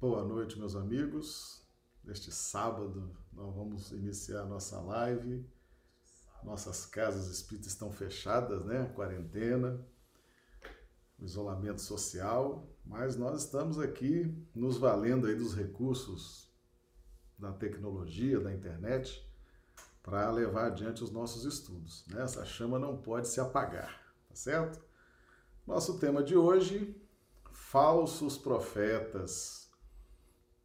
Boa noite, meus amigos. Neste sábado, nós vamos iniciar nossa live. Nossas casas espíritas estão fechadas, né? Quarentena, isolamento social, mas nós estamos aqui nos valendo aí dos recursos da tecnologia, da internet, para levar adiante os nossos estudos. Né? Essa chama não pode se apagar, tá certo? Nosso tema de hoje: falsos profetas.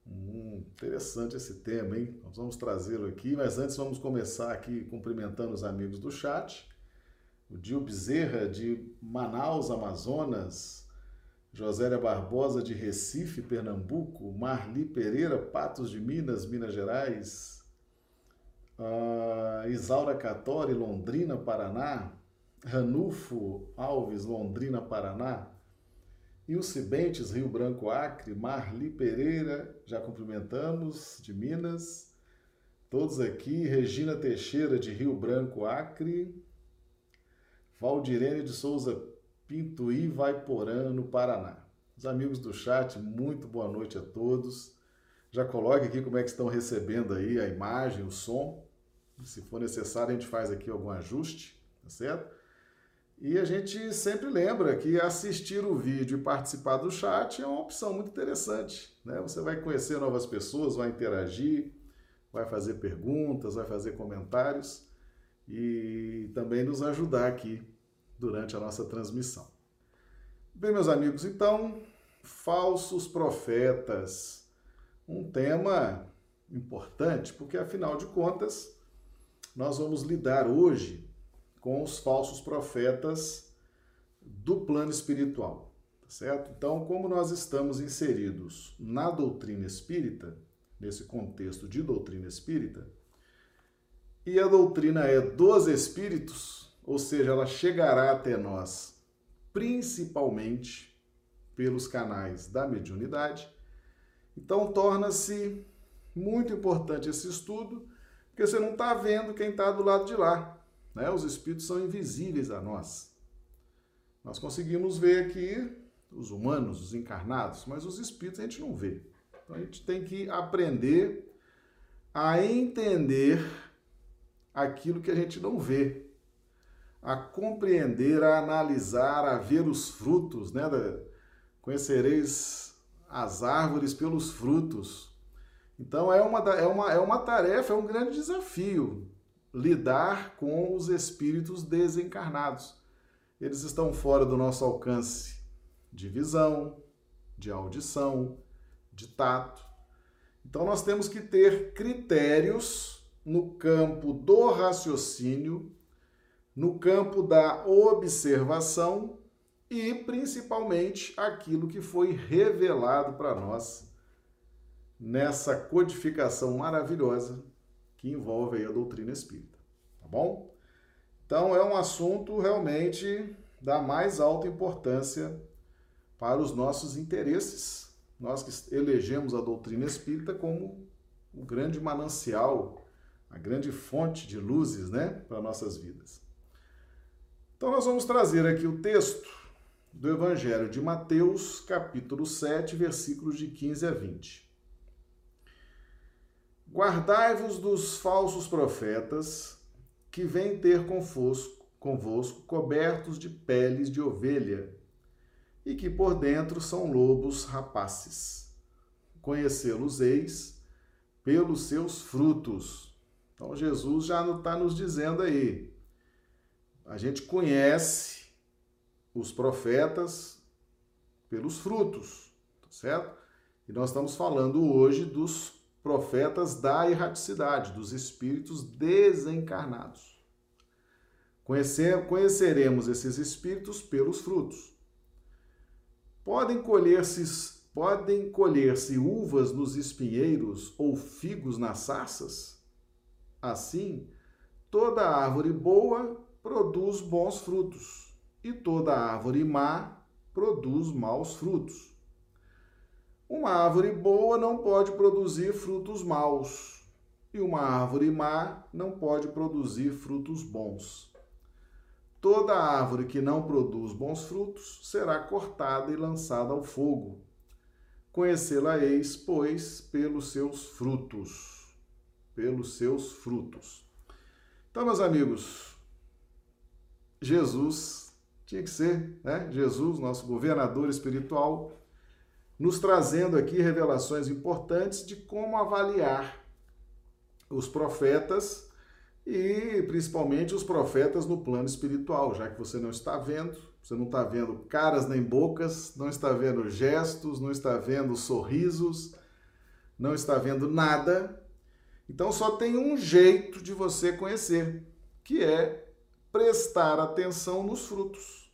Hum, interessante esse tema, hein? Nós vamos trazê-lo aqui, mas antes vamos começar aqui cumprimentando os amigos do chat. O Dio Bezerra, de Manaus, Amazonas. Josélia Barbosa, de Recife, Pernambuco. Marli Pereira, Patos de Minas, Minas Gerais uh, Isaura Catori, Londrina, Paraná, Ranulfo Alves, Londrina, Paraná, Ilse Bentes, Rio Branco, Acre, Marli Pereira, já cumprimentamos, de Minas, todos aqui, Regina Teixeira, de Rio Branco, Acre, Valdirene de Souza Pintuí, Vaiporã, no Paraná. Os amigos do chat, muito boa noite a todos. Já coloque aqui como é que estão recebendo aí a imagem, o som. Se for necessário, a gente faz aqui algum ajuste, tá certo? E a gente sempre lembra que assistir o vídeo e participar do chat é uma opção muito interessante. Né? Você vai conhecer novas pessoas, vai interagir, vai fazer perguntas, vai fazer comentários e também nos ajudar aqui durante a nossa transmissão. Bem, meus amigos, então, falsos profetas. Um tema importante, porque afinal de contas, nós vamos lidar hoje com os falsos profetas do plano espiritual, tá certo? Então, como nós estamos inseridos na doutrina espírita, nesse contexto de doutrina espírita, e a doutrina é dos espíritos, ou seja, ela chegará até nós principalmente pelos canais da mediunidade. Então, torna-se muito importante esse estudo porque você não está vendo quem está do lado de lá. Né? Os espíritos são invisíveis a nós. Nós conseguimos ver aqui os humanos, os encarnados, mas os espíritos a gente não vê. Então a gente tem que aprender a entender aquilo que a gente não vê, a compreender, a analisar, a ver os frutos, né? Conhecereis as árvores pelos frutos. Então é uma, é, uma, é uma tarefa, é um grande desafio lidar com os espíritos desencarnados. Eles estão fora do nosso alcance de visão, de audição, de tato. Então nós temos que ter critérios no campo do raciocínio, no campo da observação e principalmente aquilo que foi revelado para nós nessa codificação maravilhosa que envolve a doutrina espírita, tá bom? Então é um assunto realmente da mais alta importância para os nossos interesses. Nós que elegemos a doutrina espírita como o grande manancial, a grande fonte de luzes, né, para nossas vidas. Então nós vamos trazer aqui o texto do Evangelho de Mateus, capítulo 7, versículos de 15 a 20. Guardai-vos dos falsos profetas que vêm ter convosco, convosco cobertos de peles de ovelha e que por dentro são lobos rapaces. Conhecê-los eis pelos seus frutos. Então Jesus já está nos dizendo aí. A gente conhece os profetas pelos frutos, tá certo? E nós estamos falando hoje dos profetas da erraticidade, dos espíritos desencarnados. Conhecer, conheceremos esses espíritos pelos frutos. Podem colher-se podem colher-se uvas nos espinheiros ou figos nas sarças? Assim, toda árvore boa produz bons frutos, e toda árvore má produz maus frutos. Uma árvore boa não pode produzir frutos maus, e uma árvore má não pode produzir frutos bons. Toda árvore que não produz bons frutos será cortada e lançada ao fogo. conhecê-la-eis, pois, pelos seus frutos. Pelos seus frutos. Então, meus amigos, Jesus tinha que ser, né? Jesus, nosso governador espiritual, nos trazendo aqui revelações importantes de como avaliar os profetas e principalmente os profetas no plano espiritual, já que você não está vendo, você não está vendo caras nem bocas, não está vendo gestos, não está vendo sorrisos, não está vendo nada. Então só tem um jeito de você conhecer, que é prestar atenção nos frutos,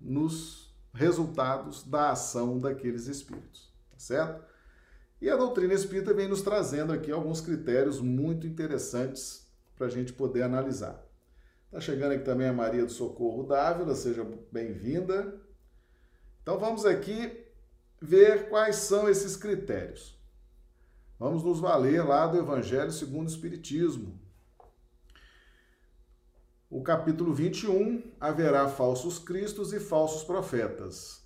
nos resultados da ação daqueles espíritos, tá certo? E a doutrina espírita vem nos trazendo aqui alguns critérios muito interessantes para a gente poder analisar. Está chegando aqui também a Maria do Socorro Dávila, seja bem-vinda. Então vamos aqui ver quais são esses critérios. Vamos nos valer lá do Evangelho segundo o Espiritismo. O capítulo 21, haverá falsos cristos e falsos profetas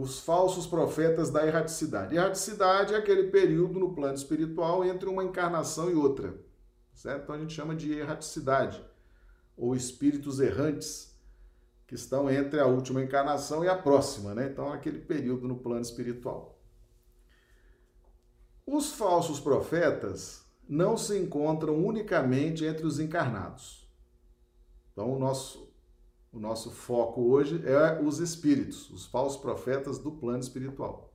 os falsos profetas da erraticidade. Erraticidade é aquele período no plano espiritual entre uma encarnação e outra, certo? Então a gente chama de erraticidade, ou espíritos errantes, que estão entre a última encarnação e a próxima, né? Então aquele período no plano espiritual. Os falsos profetas não se encontram unicamente entre os encarnados. Então o nosso o nosso foco hoje é os espíritos, os falsos profetas do plano espiritual.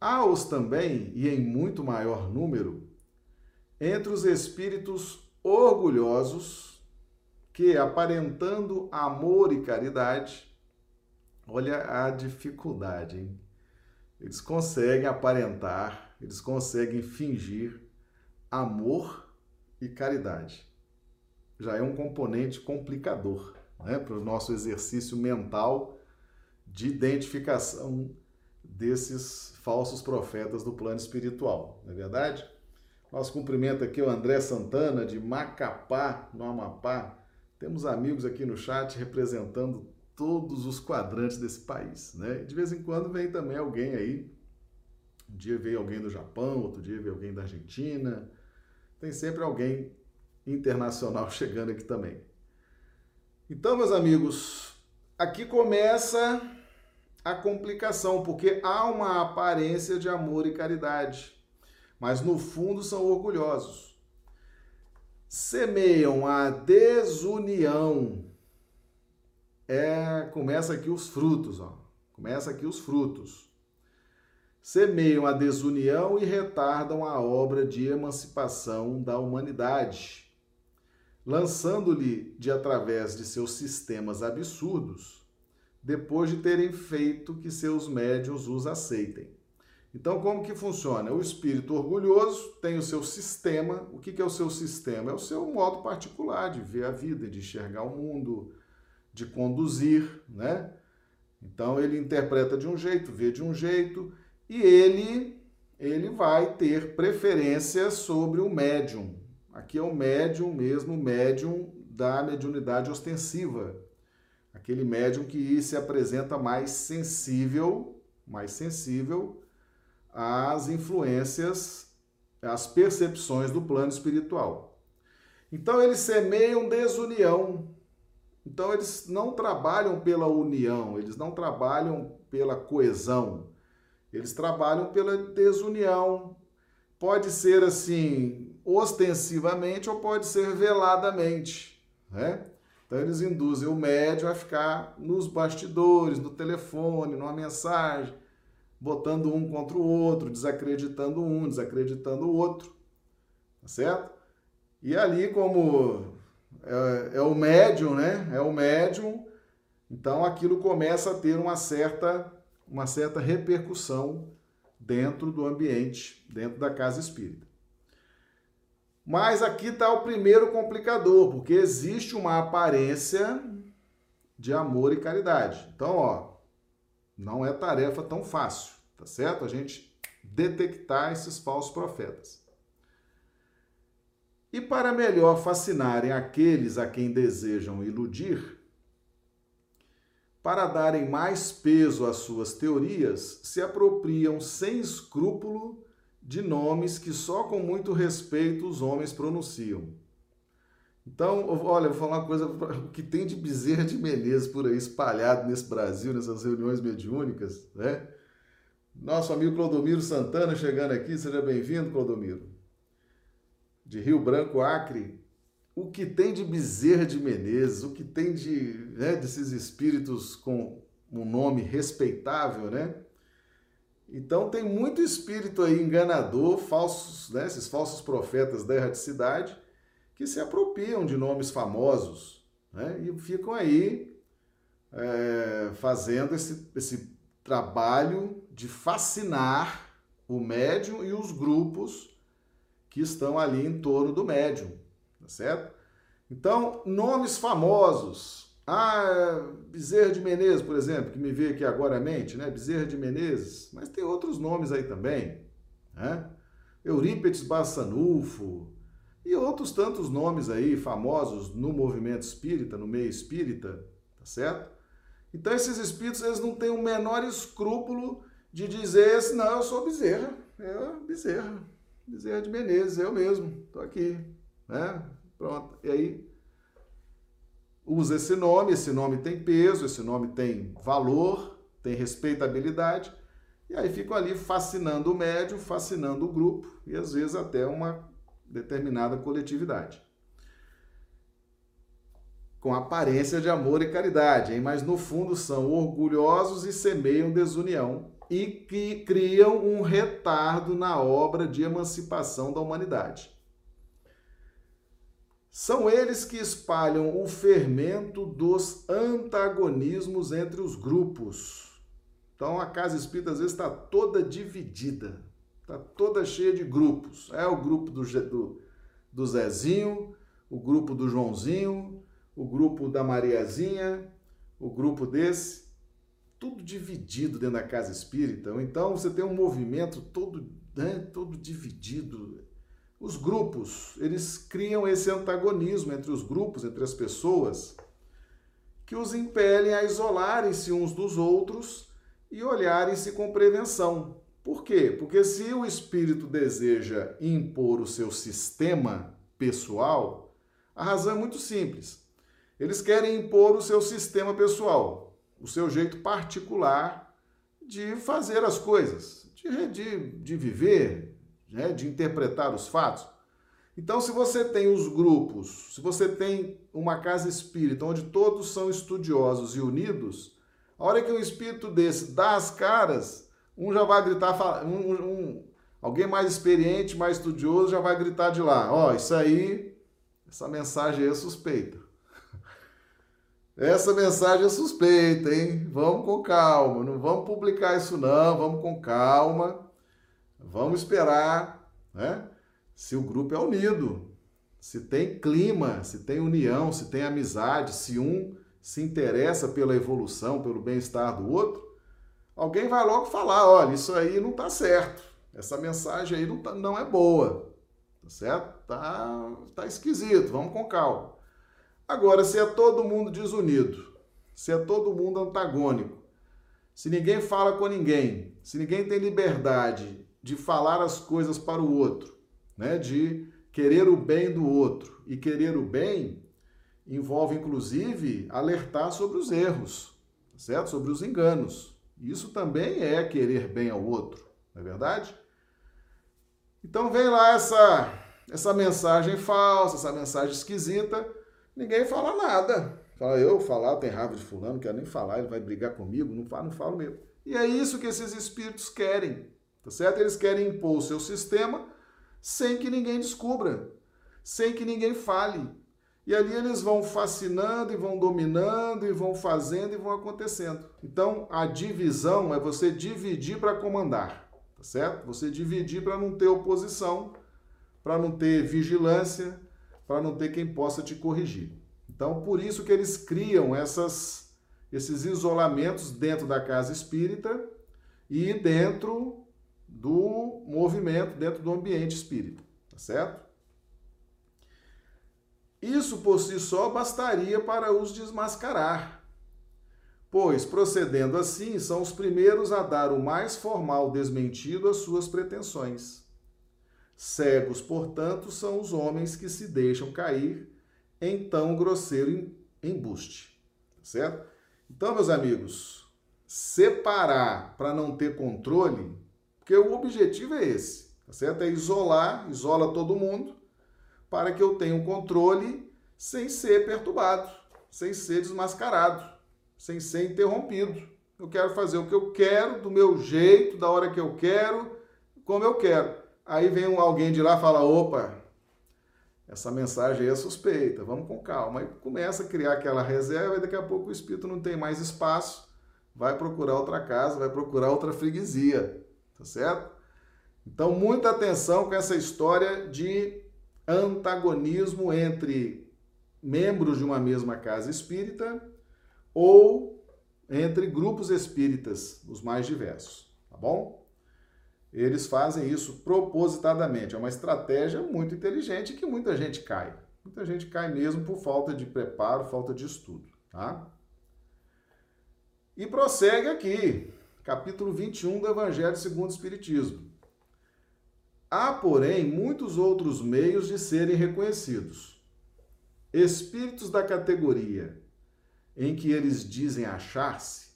Há-os também, e em muito maior número, entre os espíritos orgulhosos que, aparentando amor e caridade, olha a dificuldade, hein? Eles conseguem aparentar, eles conseguem fingir amor e caridade já é um componente complicador né, para o nosso exercício mental de identificação desses falsos profetas do plano espiritual, não é verdade? Nosso cumprimento aqui é o André Santana, de Macapá, no Amapá. Temos amigos aqui no chat representando todos os quadrantes desse país, né? De vez em quando vem também alguém aí. Um dia veio alguém do Japão, outro dia veio alguém da Argentina. Tem sempre alguém internacional chegando aqui também. Então, meus amigos, aqui começa a complicação, porque há uma aparência de amor e caridade, mas no fundo são orgulhosos. Semeiam a desunião. É, começa aqui os frutos, ó. Começa aqui os frutos semeiam a desunião e retardam a obra de emancipação da humanidade lançando-lhe de através de seus sistemas absurdos, depois de terem feito que seus médios os aceitem. Então, como que funciona? O espírito orgulhoso tem o seu sistema. O que é o seu sistema? É o seu modo particular de ver a vida, de enxergar o mundo, de conduzir, né? Então, ele interpreta de um jeito, vê de um jeito, e ele, ele vai ter preferência sobre o médium, Aqui é o médium mesmo, médium da mediunidade ostensiva. Aquele médium que se apresenta mais sensível, mais sensível às influências, às percepções do plano espiritual. Então eles semeiam desunião. Então eles não trabalham pela união, eles não trabalham pela coesão. Eles trabalham pela desunião. Pode ser assim, ostensivamente ou pode ser veladamente, né? Então eles induzem o médium a ficar nos bastidores, no telefone, numa mensagem, botando um contra o outro, desacreditando um, desacreditando o outro, tá certo? E ali como é, é o médium, né? É o médium, então aquilo começa a ter uma certa uma certa repercussão dentro do ambiente, dentro da casa espírita. Mas aqui está o primeiro complicador, porque existe uma aparência de amor e caridade. Então, ó, não é tarefa tão fácil, tá certo? A gente detectar esses falsos profetas. E para melhor fascinarem aqueles a quem desejam iludir, para darem mais peso às suas teorias, se apropriam sem escrúpulo de nomes que só com muito respeito os homens pronunciam. Então, olha, vou falar uma coisa, que tem de Bezerra de Menezes por aí espalhado nesse Brasil, nessas reuniões mediúnicas, né? Nosso amigo Clodomiro Santana chegando aqui, seja bem-vindo, Clodomiro. De Rio Branco, Acre. O que tem de Bezerra de Menezes, o que tem de, né, desses espíritos com um nome respeitável, né? Então tem muito espírito aí enganador, falsos, né, esses falsos profetas da erraticidade, que se apropriam de nomes famosos né, e ficam aí é, fazendo esse, esse trabalho de fascinar o médium e os grupos que estão ali em torno do médium, tá certo? Então, nomes famosos. Ah, Bezerra de Menezes, por exemplo, que me veio aqui agora à mente, né? Bezerra de Menezes, mas tem outros nomes aí também, né? Eurípedes Bassanufo e outros tantos nomes aí famosos no movimento espírita, no meio espírita, tá certo? Então esses espíritos eles não têm o menor escrúpulo de dizer assim, não, eu sou Bezerra, eu Bezerra, Bezerra de Menezes, eu mesmo, tô aqui, né? Pronto. E aí usa esse nome, esse nome tem peso, esse nome tem valor, tem respeitabilidade, e aí ficam ali fascinando o médium, fascinando o grupo e às vezes até uma determinada coletividade com aparência de amor e caridade, hein? mas no fundo são orgulhosos e semeiam desunião e que criam um retardo na obra de emancipação da humanidade. São eles que espalham o fermento dos antagonismos entre os grupos. Então a casa espírita às vezes está toda dividida, está toda cheia de grupos. É o grupo do, do, do Zezinho, o grupo do Joãozinho, o grupo da Mariazinha, o grupo desse, tudo dividido dentro da casa espírita. Então você tem um movimento todo, né, todo dividido. Os grupos, eles criam esse antagonismo entre os grupos, entre as pessoas, que os impelem a isolarem-se uns dos outros e olharem-se com prevenção. Por quê? Porque se o espírito deseja impor o seu sistema pessoal, a razão é muito simples. Eles querem impor o seu sistema pessoal, o seu jeito particular de fazer as coisas, de, de, de viver, né? de interpretar os fatos. Então, se você tem os grupos, se você tem uma casa espírita onde todos são estudiosos e unidos, a hora que um espírito desse dá as caras, um já vai gritar, um, um, alguém mais experiente, mais estudioso, já vai gritar de lá: Ó, oh, isso aí, essa mensagem aí é suspeita. Essa mensagem é suspeita, hein? Vamos com calma, não vamos publicar isso não, vamos com calma. Vamos esperar, né? Se o grupo é unido, se tem clima, se tem união, se tem amizade, se um se interessa pela evolução, pelo bem-estar do outro, alguém vai logo falar, olha, isso aí não tá certo. Essa mensagem aí não, tá, não é boa. Tá certo? Tá, tá esquisito, vamos com calma. Agora, se é todo mundo desunido, se é todo mundo antagônico, se ninguém fala com ninguém, se ninguém tem liberdade de falar as coisas para o outro, né, de querer o bem do outro e querer o bem envolve inclusive alertar sobre os erros, certo? Sobre os enganos. Isso também é querer bem ao outro, não é verdade? Então vem lá essa essa mensagem falsa, essa mensagem esquisita ninguém fala nada. Fala, eu falar, tem raiva de fulano, quero nem falar, ele vai brigar comigo, não falo, não falo mesmo. E é isso que esses espíritos querem, tá certo? Eles querem impor o seu sistema sem que ninguém descubra, sem que ninguém fale. E ali eles vão fascinando e vão dominando e vão fazendo e vão acontecendo. Então, a divisão é você dividir para comandar, tá certo? Você dividir para não ter oposição, para não ter vigilância, para não ter quem possa te corrigir. Então, por isso que eles criam essas, esses isolamentos dentro da casa espírita e dentro do movimento, dentro do ambiente espírita, tá certo? Isso por si só bastaria para os desmascarar. pois, procedendo assim, são os primeiros a dar o mais formal desmentido às suas pretensões. Cegos, portanto, são os homens que se deixam cair em tão grosseiro embuste. Certo? Então, meus amigos, separar para não ter controle, porque o objetivo é esse, tá certo? É isolar, isola todo mundo, para que eu tenha um controle sem ser perturbado, sem ser desmascarado, sem ser interrompido. Eu quero fazer o que eu quero, do meu jeito, da hora que eu quero, como eu quero. Aí vem alguém de lá e fala: opa, essa mensagem aí é suspeita, vamos com calma. Aí começa a criar aquela reserva e daqui a pouco o espírito não tem mais espaço, vai procurar outra casa, vai procurar outra freguesia, tá certo? Então, muita atenção com essa história de antagonismo entre membros de uma mesma casa espírita ou entre grupos espíritas, os mais diversos, tá bom? Eles fazem isso propositadamente. É uma estratégia muito inteligente que muita gente cai. Muita gente cai mesmo por falta de preparo, falta de estudo, tá? E prossegue aqui, capítulo 21 do Evangelho segundo o Espiritismo. Há, porém, muitos outros meios de serem reconhecidos. Espíritos da categoria em que eles dizem achar-se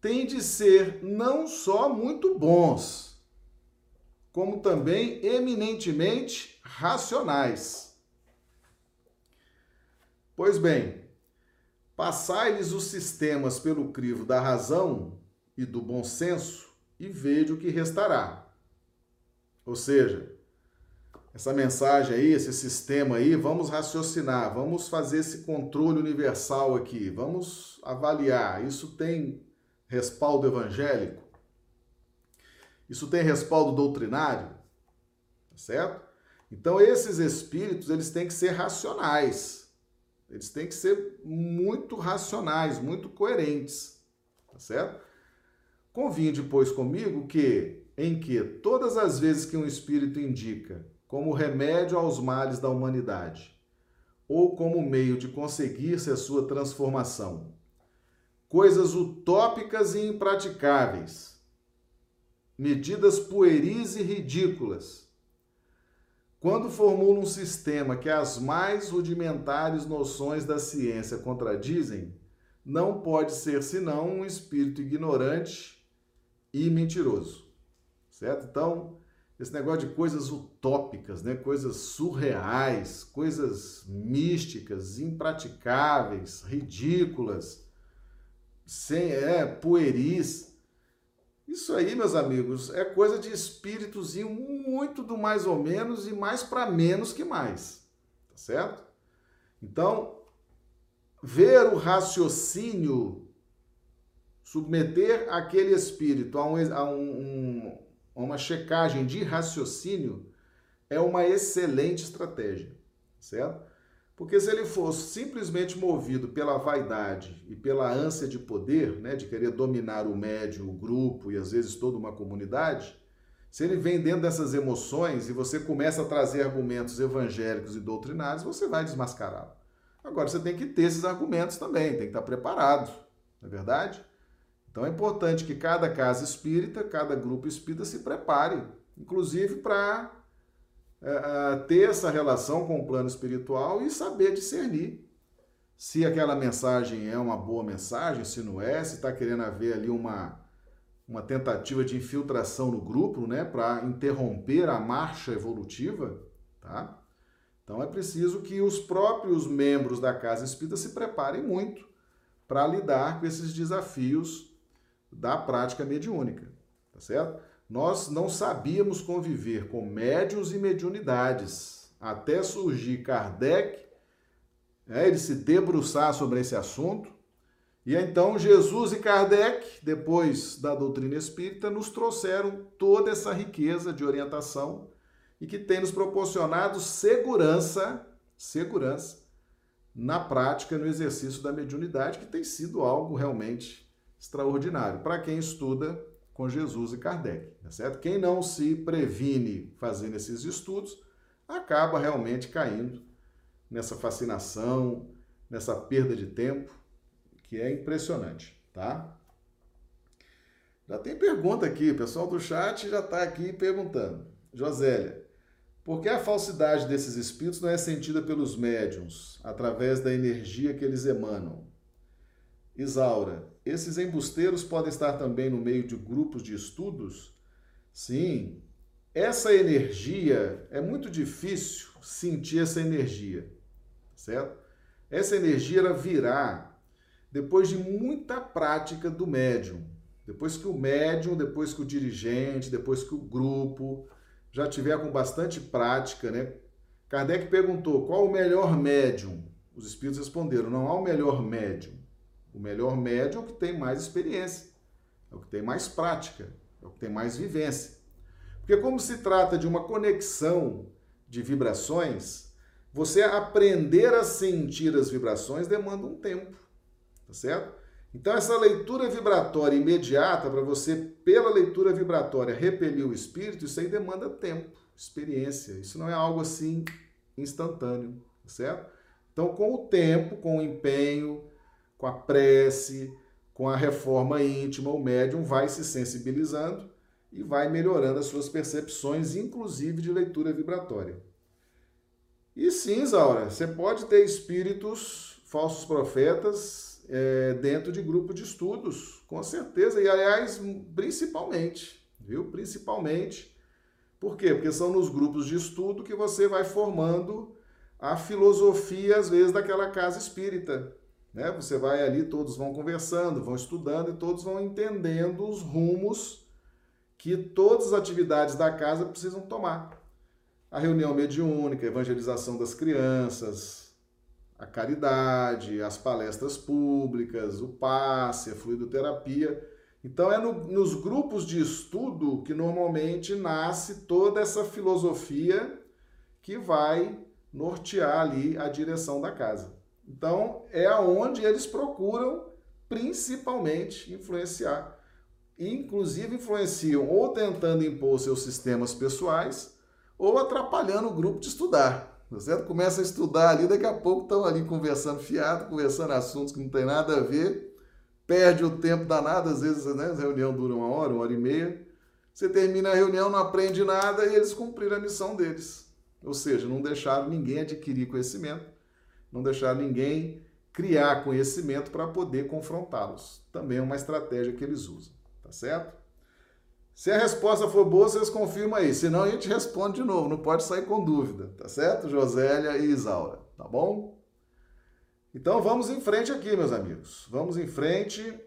têm de ser não só muito bons, como também eminentemente racionais. Pois bem, passai-lhes os sistemas pelo crivo da razão e do bom senso e veja o que restará. Ou seja, essa mensagem aí, esse sistema aí, vamos raciocinar, vamos fazer esse controle universal aqui, vamos avaliar. Isso tem respaldo evangélico? Isso tem respaldo doutrinário? Tá certo? Então esses espíritos, eles têm que ser racionais. Eles têm que ser muito racionais, muito coerentes. Tá certo? Convinde, pois, comigo que em que todas as vezes que um espírito indica como remédio aos males da humanidade ou como meio de conseguir-se a sua transformação, coisas utópicas e impraticáveis, medidas pueris e ridículas. Quando formula um sistema que as mais rudimentares noções da ciência contradizem, não pode ser senão um espírito ignorante e mentiroso. Certo? Então, esse negócio de coisas utópicas, né? coisas surreais, coisas místicas, impraticáveis, ridículas, sem é pueris. Isso aí, meus amigos, é coisa de espíritozinho muito do mais ou menos e mais para menos que mais. Tá certo? Então, ver o raciocínio, submeter aquele espírito a, um, a, um, uma checagem de raciocínio é uma excelente estratégia, certo? Porque se ele fosse simplesmente movido pela vaidade e pela ânsia de poder, né, de querer dominar o médio, o grupo e às vezes toda uma comunidade, se ele vem dentro dessas emoções e você começa a trazer argumentos evangélicos e doutrinários, você vai desmascará-lo. Agora você tem que ter esses argumentos também, tem que estar preparado, não é verdade? Então é importante que cada casa espírita, cada grupo espírita se prepare, inclusive para é, ter essa relação com o plano espiritual e saber discernir se aquela mensagem é uma boa mensagem, se não é, se está querendo haver ali uma, uma tentativa de infiltração no grupo, né, para interromper a marcha evolutiva, tá? Então é preciso que os próprios membros da casa espírita se preparem muito para lidar com esses desafios da prática mediúnica, tá certo? nós não sabíamos conviver com médios e mediunidades, até surgir Kardec, né, ele se debruçar sobre esse assunto, e então Jesus e Kardec, depois da doutrina espírita, nos trouxeram toda essa riqueza de orientação e que tem nos proporcionado segurança, segurança na prática, no exercício da mediunidade, que tem sido algo realmente extraordinário para quem estuda com Jesus e Kardec, tá certo? Quem não se previne fazendo esses estudos acaba realmente caindo nessa fascinação, nessa perda de tempo que é impressionante, tá? Já tem pergunta aqui, o pessoal do chat já está aqui perguntando. Josélia, por que a falsidade desses espíritos não é sentida pelos médiums, através da energia que eles emanam? Isaura, esses embusteiros podem estar também no meio de grupos de estudos? Sim, essa energia é muito difícil sentir essa energia, certo? Essa energia ela virá depois de muita prática do médium. Depois que o médium, depois que o dirigente, depois que o grupo já tiver com bastante prática, né? Kardec perguntou qual o melhor médium. Os espíritos responderam: não há o melhor médium. O melhor médium é o que tem mais experiência, é o que tem mais prática, é o que tem mais vivência. Porque, como se trata de uma conexão de vibrações, você aprender a sentir as vibrações demanda um tempo, tá certo? Então, essa leitura vibratória imediata, para você, pela leitura vibratória, repelir o espírito, isso aí demanda tempo, experiência. Isso não é algo assim instantâneo, tá certo? Então, com o tempo, com o empenho, com a prece, com a reforma íntima, o médium vai se sensibilizando e vai melhorando as suas percepções, inclusive de leitura vibratória. E sim, Zaura, você pode ter espíritos, falsos profetas, é, dentro de grupo de estudos, com certeza, e aliás, principalmente, viu? Principalmente. Por quê? Porque são nos grupos de estudo que você vai formando a filosofia, às vezes, daquela casa espírita. Né? Você vai ali, todos vão conversando, vão estudando e todos vão entendendo os rumos que todas as atividades da casa precisam tomar. A reunião mediúnica, a evangelização das crianças, a caridade, as palestras públicas, o passe, a fluidoterapia. Então, é no, nos grupos de estudo que normalmente nasce toda essa filosofia que vai nortear ali a direção da casa. Então, é aonde eles procuram principalmente influenciar inclusive influenciam ou tentando impor seus sistemas pessoais ou atrapalhando o grupo de estudar. Tá certo? Começa a estudar ali, daqui a pouco estão ali conversando fiado, conversando assuntos que não tem nada a ver, perde o tempo danado, às vezes né, a reunião dura uma hora, uma hora e meia. Você termina a reunião, não aprende nada e eles cumpriram a missão deles. Ou seja, não deixaram ninguém adquirir conhecimento, não deixaram ninguém criar conhecimento para poder confrontá-los. Também é uma estratégia que eles usam. Tá certo? Se a resposta for boa, vocês confirmam aí. Senão a gente responde de novo. Não pode sair com dúvida. Tá certo? Josélia e Isaura. Tá bom? Então vamos em frente aqui, meus amigos. Vamos em frente.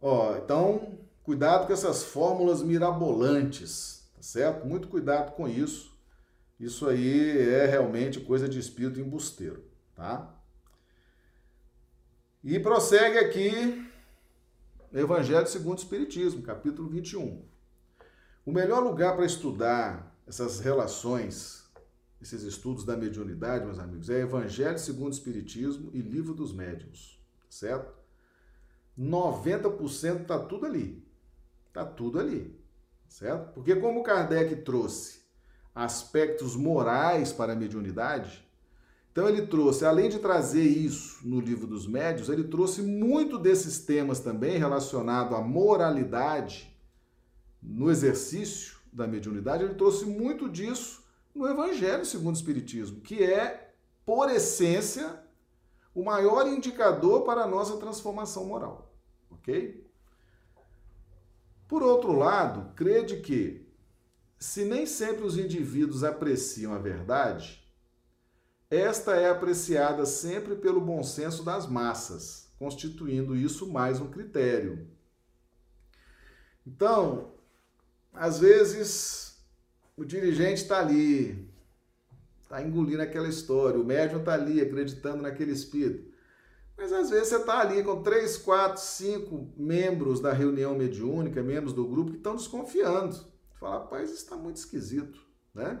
Ó, então, cuidado com essas fórmulas mirabolantes, tá certo? Muito cuidado com isso. Isso aí é realmente coisa de espírito embusteiro, tá? E prossegue aqui Evangelho segundo o Espiritismo, capítulo 21. O melhor lugar para estudar essas relações, esses estudos da mediunidade, meus amigos, é Evangelho segundo o Espiritismo e Livro dos Médiuns, certo? 90% está tudo ali. Está tudo ali, certo? Porque como Kardec trouxe aspectos morais para a mediunidade, então ele trouxe, além de trazer isso no livro dos médios, ele trouxe muito desses temas também relacionado à moralidade no exercício da mediunidade, ele trouxe muito disso no Evangelho segundo o Espiritismo, que é, por essência, o maior indicador para a nossa transformação moral. Ok? Por outro lado, crede que, se nem sempre os indivíduos apreciam a verdade, esta é apreciada sempre pelo bom senso das massas, constituindo isso mais um critério. Então, às vezes, o dirigente está ali, está engolindo aquela história, o médium está ali acreditando naquele espírito. Mas às vezes você está ali com três, quatro, cinco membros da reunião mediúnica, membros do grupo, que estão desconfiando. Fala, rapaz, isso está muito esquisito, né?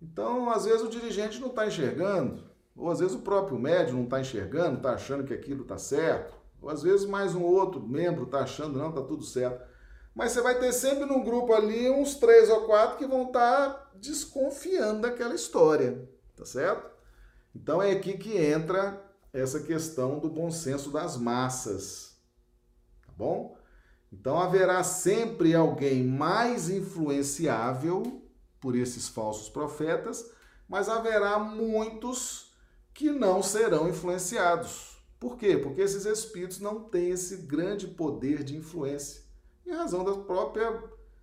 Então, às vezes o dirigente não está enxergando, ou às vezes o próprio médium não está enxergando, está achando que aquilo está certo, ou às vezes mais um outro membro está achando, não, está tudo certo. Mas você vai ter sempre no grupo ali uns três ou quatro que vão estar tá desconfiando daquela história, tá certo? Então é aqui que entra essa questão do bom senso das massas. Tá bom? Então haverá sempre alguém mais influenciável por esses falsos profetas, mas haverá muitos que não serão influenciados. Por quê? Porque esses espíritos não têm esse grande poder de influência, em razão da própria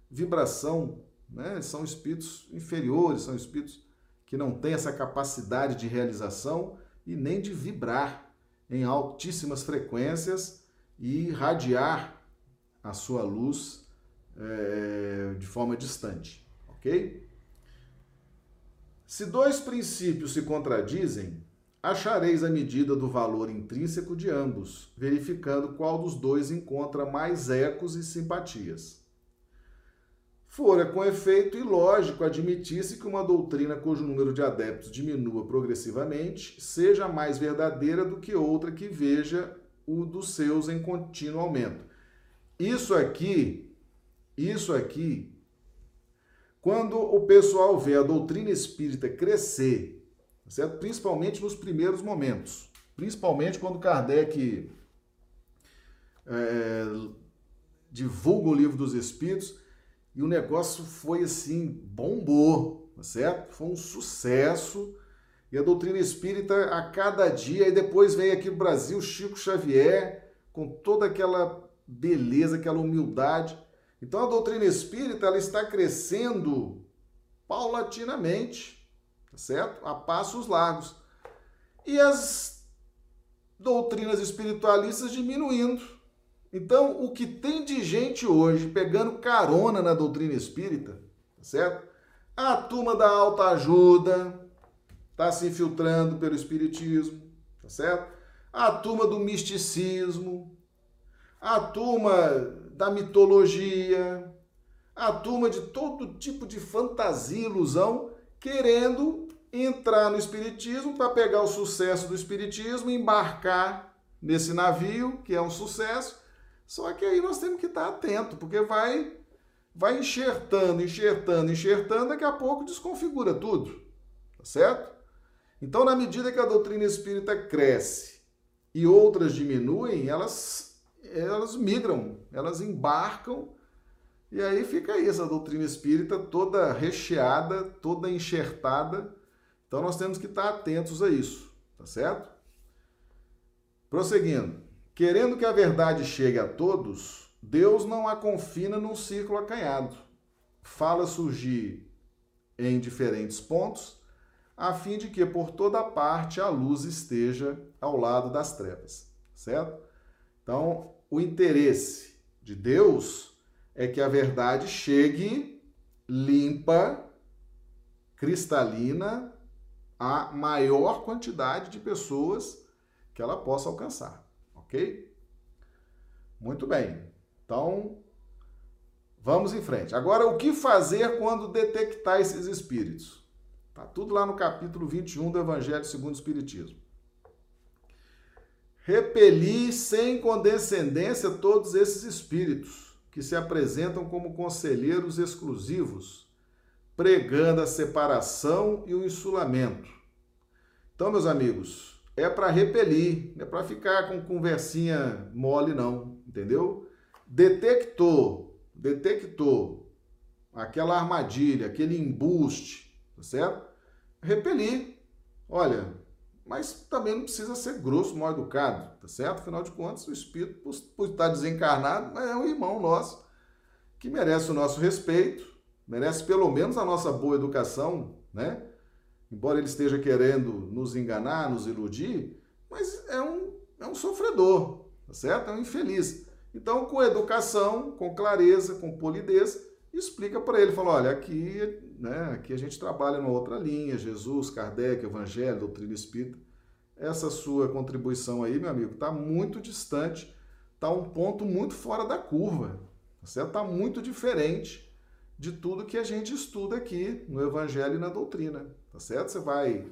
vibração. Né? São espíritos inferiores, são espíritos que não têm essa capacidade de realização e nem de vibrar em altíssimas frequências e irradiar a sua luz é, de forma distante, ok? Se dois princípios se contradizem, achareis a medida do valor intrínseco de ambos, verificando qual dos dois encontra mais ecos e simpatias. Fora com efeito ilógico admitir-se que uma doutrina cujo número de adeptos diminua progressivamente seja mais verdadeira do que outra que veja o dos seus em contínuo aumento. Isso aqui, isso aqui, quando o pessoal vê a doutrina espírita crescer, certo? principalmente nos primeiros momentos, principalmente quando Kardec é, divulga o livro dos Espíritos e o negócio foi assim, bombou, tá certo? Foi um sucesso. E a doutrina espírita a cada dia, e depois vem aqui no Brasil Chico Xavier, com toda aquela beleza, aquela humildade. Então a doutrina espírita ela está crescendo paulatinamente, tá certo? A passos largos. E as doutrinas espiritualistas diminuindo. Então, o que tem de gente hoje pegando carona na doutrina espírita, tá certo? A turma da alta ajuda está se infiltrando pelo espiritismo, tá certo? A turma do misticismo, a turma da mitologia, a turma de todo tipo de fantasia, ilusão, querendo entrar no espiritismo para pegar o sucesso do espiritismo, embarcar nesse navio, que é um sucesso. Só que aí nós temos que estar atento, porque vai vai enxertando, enxertando, enxertando, daqui a pouco desconfigura tudo. Tá certo? Então, na medida que a doutrina espírita cresce e outras diminuem, elas elas migram, elas embarcam e aí fica essa doutrina espírita toda recheada, toda enxertada. Então nós temos que estar atentos a isso, tá certo? Prosseguindo. Querendo que a verdade chegue a todos, Deus não a confina num círculo acanhado. Fala surgir em diferentes pontos, a fim de que por toda parte a luz esteja ao lado das trevas, certo? Então, o interesse de Deus é que a verdade chegue limpa, cristalina, a maior quantidade de pessoas que ela possa alcançar, ok? Muito bem. Então, vamos em frente. Agora, o que fazer quando detectar esses espíritos? Tá tudo lá no capítulo 21 do Evangelho segundo o Espiritismo repeli sem condescendência todos esses espíritos que se apresentam como conselheiros exclusivos, pregando a separação e o insulamento. Então, meus amigos, é para repelir, não é para ficar com conversinha mole, não, entendeu? Detectou, detectou aquela armadilha, aquele embuste, tá certo? Repelir. Olha, mas também não precisa ser grosso, mal educado, tá certo? Afinal de contas, o espírito, por estar desencarnado, é um irmão nosso que merece o nosso respeito, merece pelo menos a nossa boa educação, né? Embora ele esteja querendo nos enganar, nos iludir, mas é um, é um sofredor, tá certo? É um infeliz. Então, com educação, com clareza, com polidez, explica para ele, fala, olha, aqui, né, aqui a gente trabalha numa outra linha, Jesus, Kardec, Evangelho, doutrina espírita. Essa sua contribuição aí, meu amigo, está muito distante, está um ponto muito fora da curva? Está muito diferente de tudo que a gente estuda aqui no Evangelho e na doutrina, tá certo? Você vai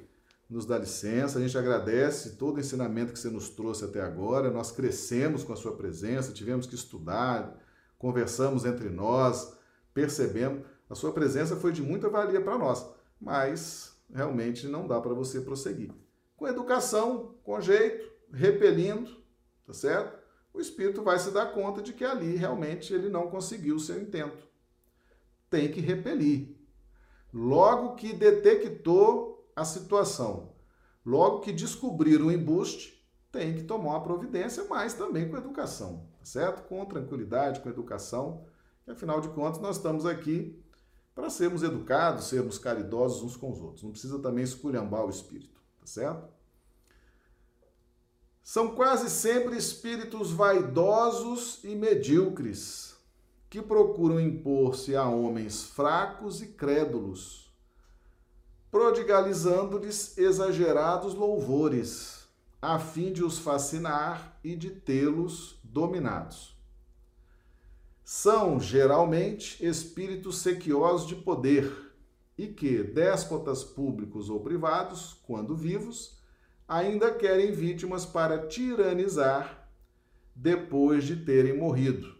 nos dar licença, a gente agradece todo o ensinamento que você nos trouxe até agora, nós crescemos com a sua presença, tivemos que estudar, conversamos entre nós, percebendo. A sua presença foi de muita valia para nós, mas realmente não dá para você prosseguir. Com educação, com jeito, repelindo, tá certo? O espírito vai se dar conta de que ali realmente ele não conseguiu o seu intento. Tem que repelir. Logo que detectou a situação, logo que descobrir o embuste, tem que tomar uma providência, mas também com educação, tá certo? Com tranquilidade, com educação, afinal de contas nós estamos aqui para sermos educados, sermos caridosos uns com os outros. Não precisa também esculhambar o espírito, tá certo? São quase sempre espíritos vaidosos e medíocres, que procuram impor-se a homens fracos e crédulos, prodigalizando-lhes exagerados louvores, a fim de os fascinar e de tê-los dominados são geralmente espíritos sequiosos de poder e que déspotas públicos ou privados, quando vivos, ainda querem vítimas para tiranizar depois de terem morrido.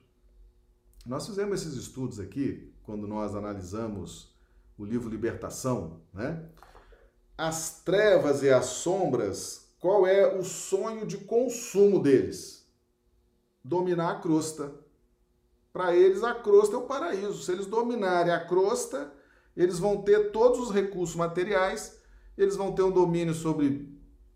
Nós fizemos esses estudos aqui quando nós analisamos o livro Libertação, né? As trevas e as sombras, qual é o sonho de consumo deles? Dominar a crosta para eles, a crosta é o paraíso. Se eles dominarem a crosta, eles vão ter todos os recursos materiais, eles vão ter um domínio sobre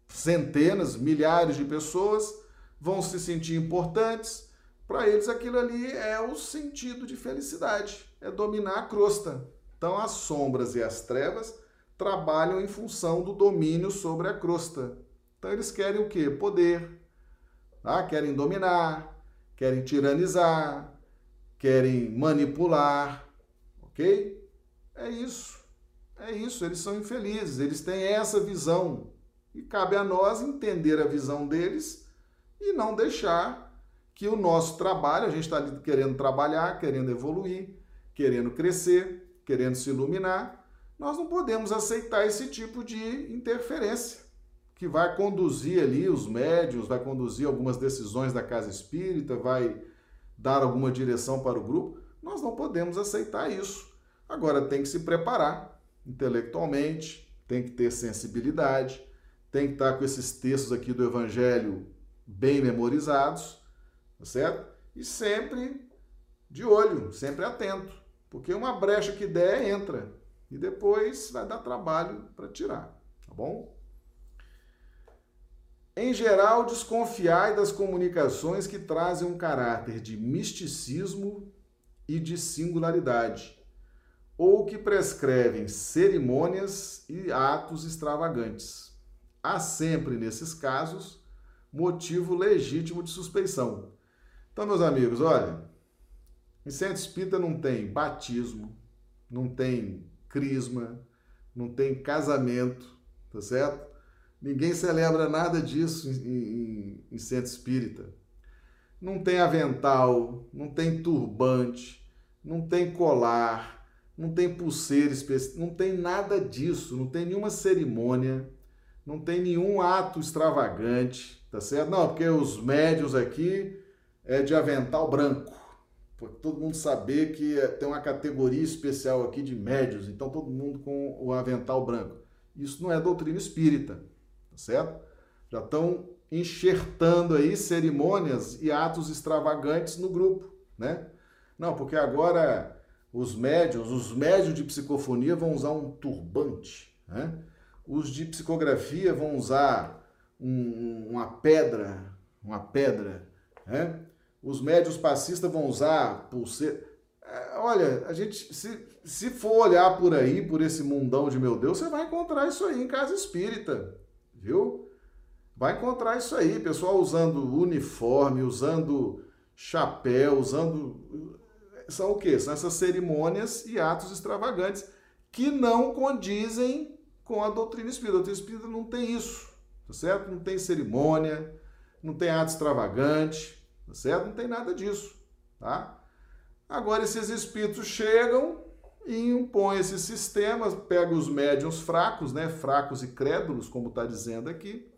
centenas, milhares de pessoas, vão se sentir importantes. Para eles, aquilo ali é o sentido de felicidade, é dominar a crosta. Então, as sombras e as trevas trabalham em função do domínio sobre a crosta. Então, eles querem o quê? Poder. Tá? Querem dominar, querem tiranizar, querem manipular, ok? É isso. É isso, eles são infelizes, eles têm essa visão. E cabe a nós entender a visão deles e não deixar que o nosso trabalho, a gente está querendo trabalhar, querendo evoluir, querendo crescer, querendo se iluminar, nós não podemos aceitar esse tipo de interferência que vai conduzir ali os médios, vai conduzir algumas decisões da casa espírita, vai dar alguma direção para o grupo, nós não podemos aceitar isso. Agora tem que se preparar intelectualmente, tem que ter sensibilidade, tem que estar com esses textos aqui do Evangelho bem memorizados, tá certo? E sempre de olho, sempre atento, porque uma brecha que der entra e depois vai dar trabalho para tirar, tá bom? Em geral, desconfiai das comunicações que trazem um caráter de misticismo e de singularidade, ou que prescrevem cerimônias e atos extravagantes. Há sempre, nesses casos, motivo legítimo de suspeição. Então, meus amigos, olha, em centro espírita não tem batismo, não tem crisma, não tem casamento, tá certo? Ninguém celebra nada disso em, em, em centro espírita. Não tem avental, não tem turbante, não tem colar, não tem pulseira especial, não tem nada disso, não tem nenhuma cerimônia, não tem nenhum ato extravagante, tá certo? Não, porque os médios aqui é de avental branco. Para todo mundo saber que é, tem uma categoria especial aqui de médios, então todo mundo com o avental branco. Isso não é doutrina espírita tá certo? Já estão enxertando aí cerimônias e atos extravagantes no grupo, né? Não, porque agora os médios, os médios de psicofonia vão usar um turbante, né? Os de psicografia vão usar um, uma pedra, uma pedra, né? Os médios passistas vão usar pulseira. É, olha, a gente, se, se for olhar por aí, por esse mundão de meu Deus, você vai encontrar isso aí em casa espírita viu? Vai encontrar isso aí, pessoal usando uniforme, usando chapéu, usando. São o quê? São essas cerimônias e atos extravagantes que não condizem com a doutrina espírita. A doutrina espírita não tem isso, tá certo? Não tem cerimônia, não tem ato extravagante, tá certo? Não tem nada disso, tá? Agora esses espíritos chegam e impõe esse sistema, pega os médiums fracos, né, fracos e crédulos, como está dizendo aqui,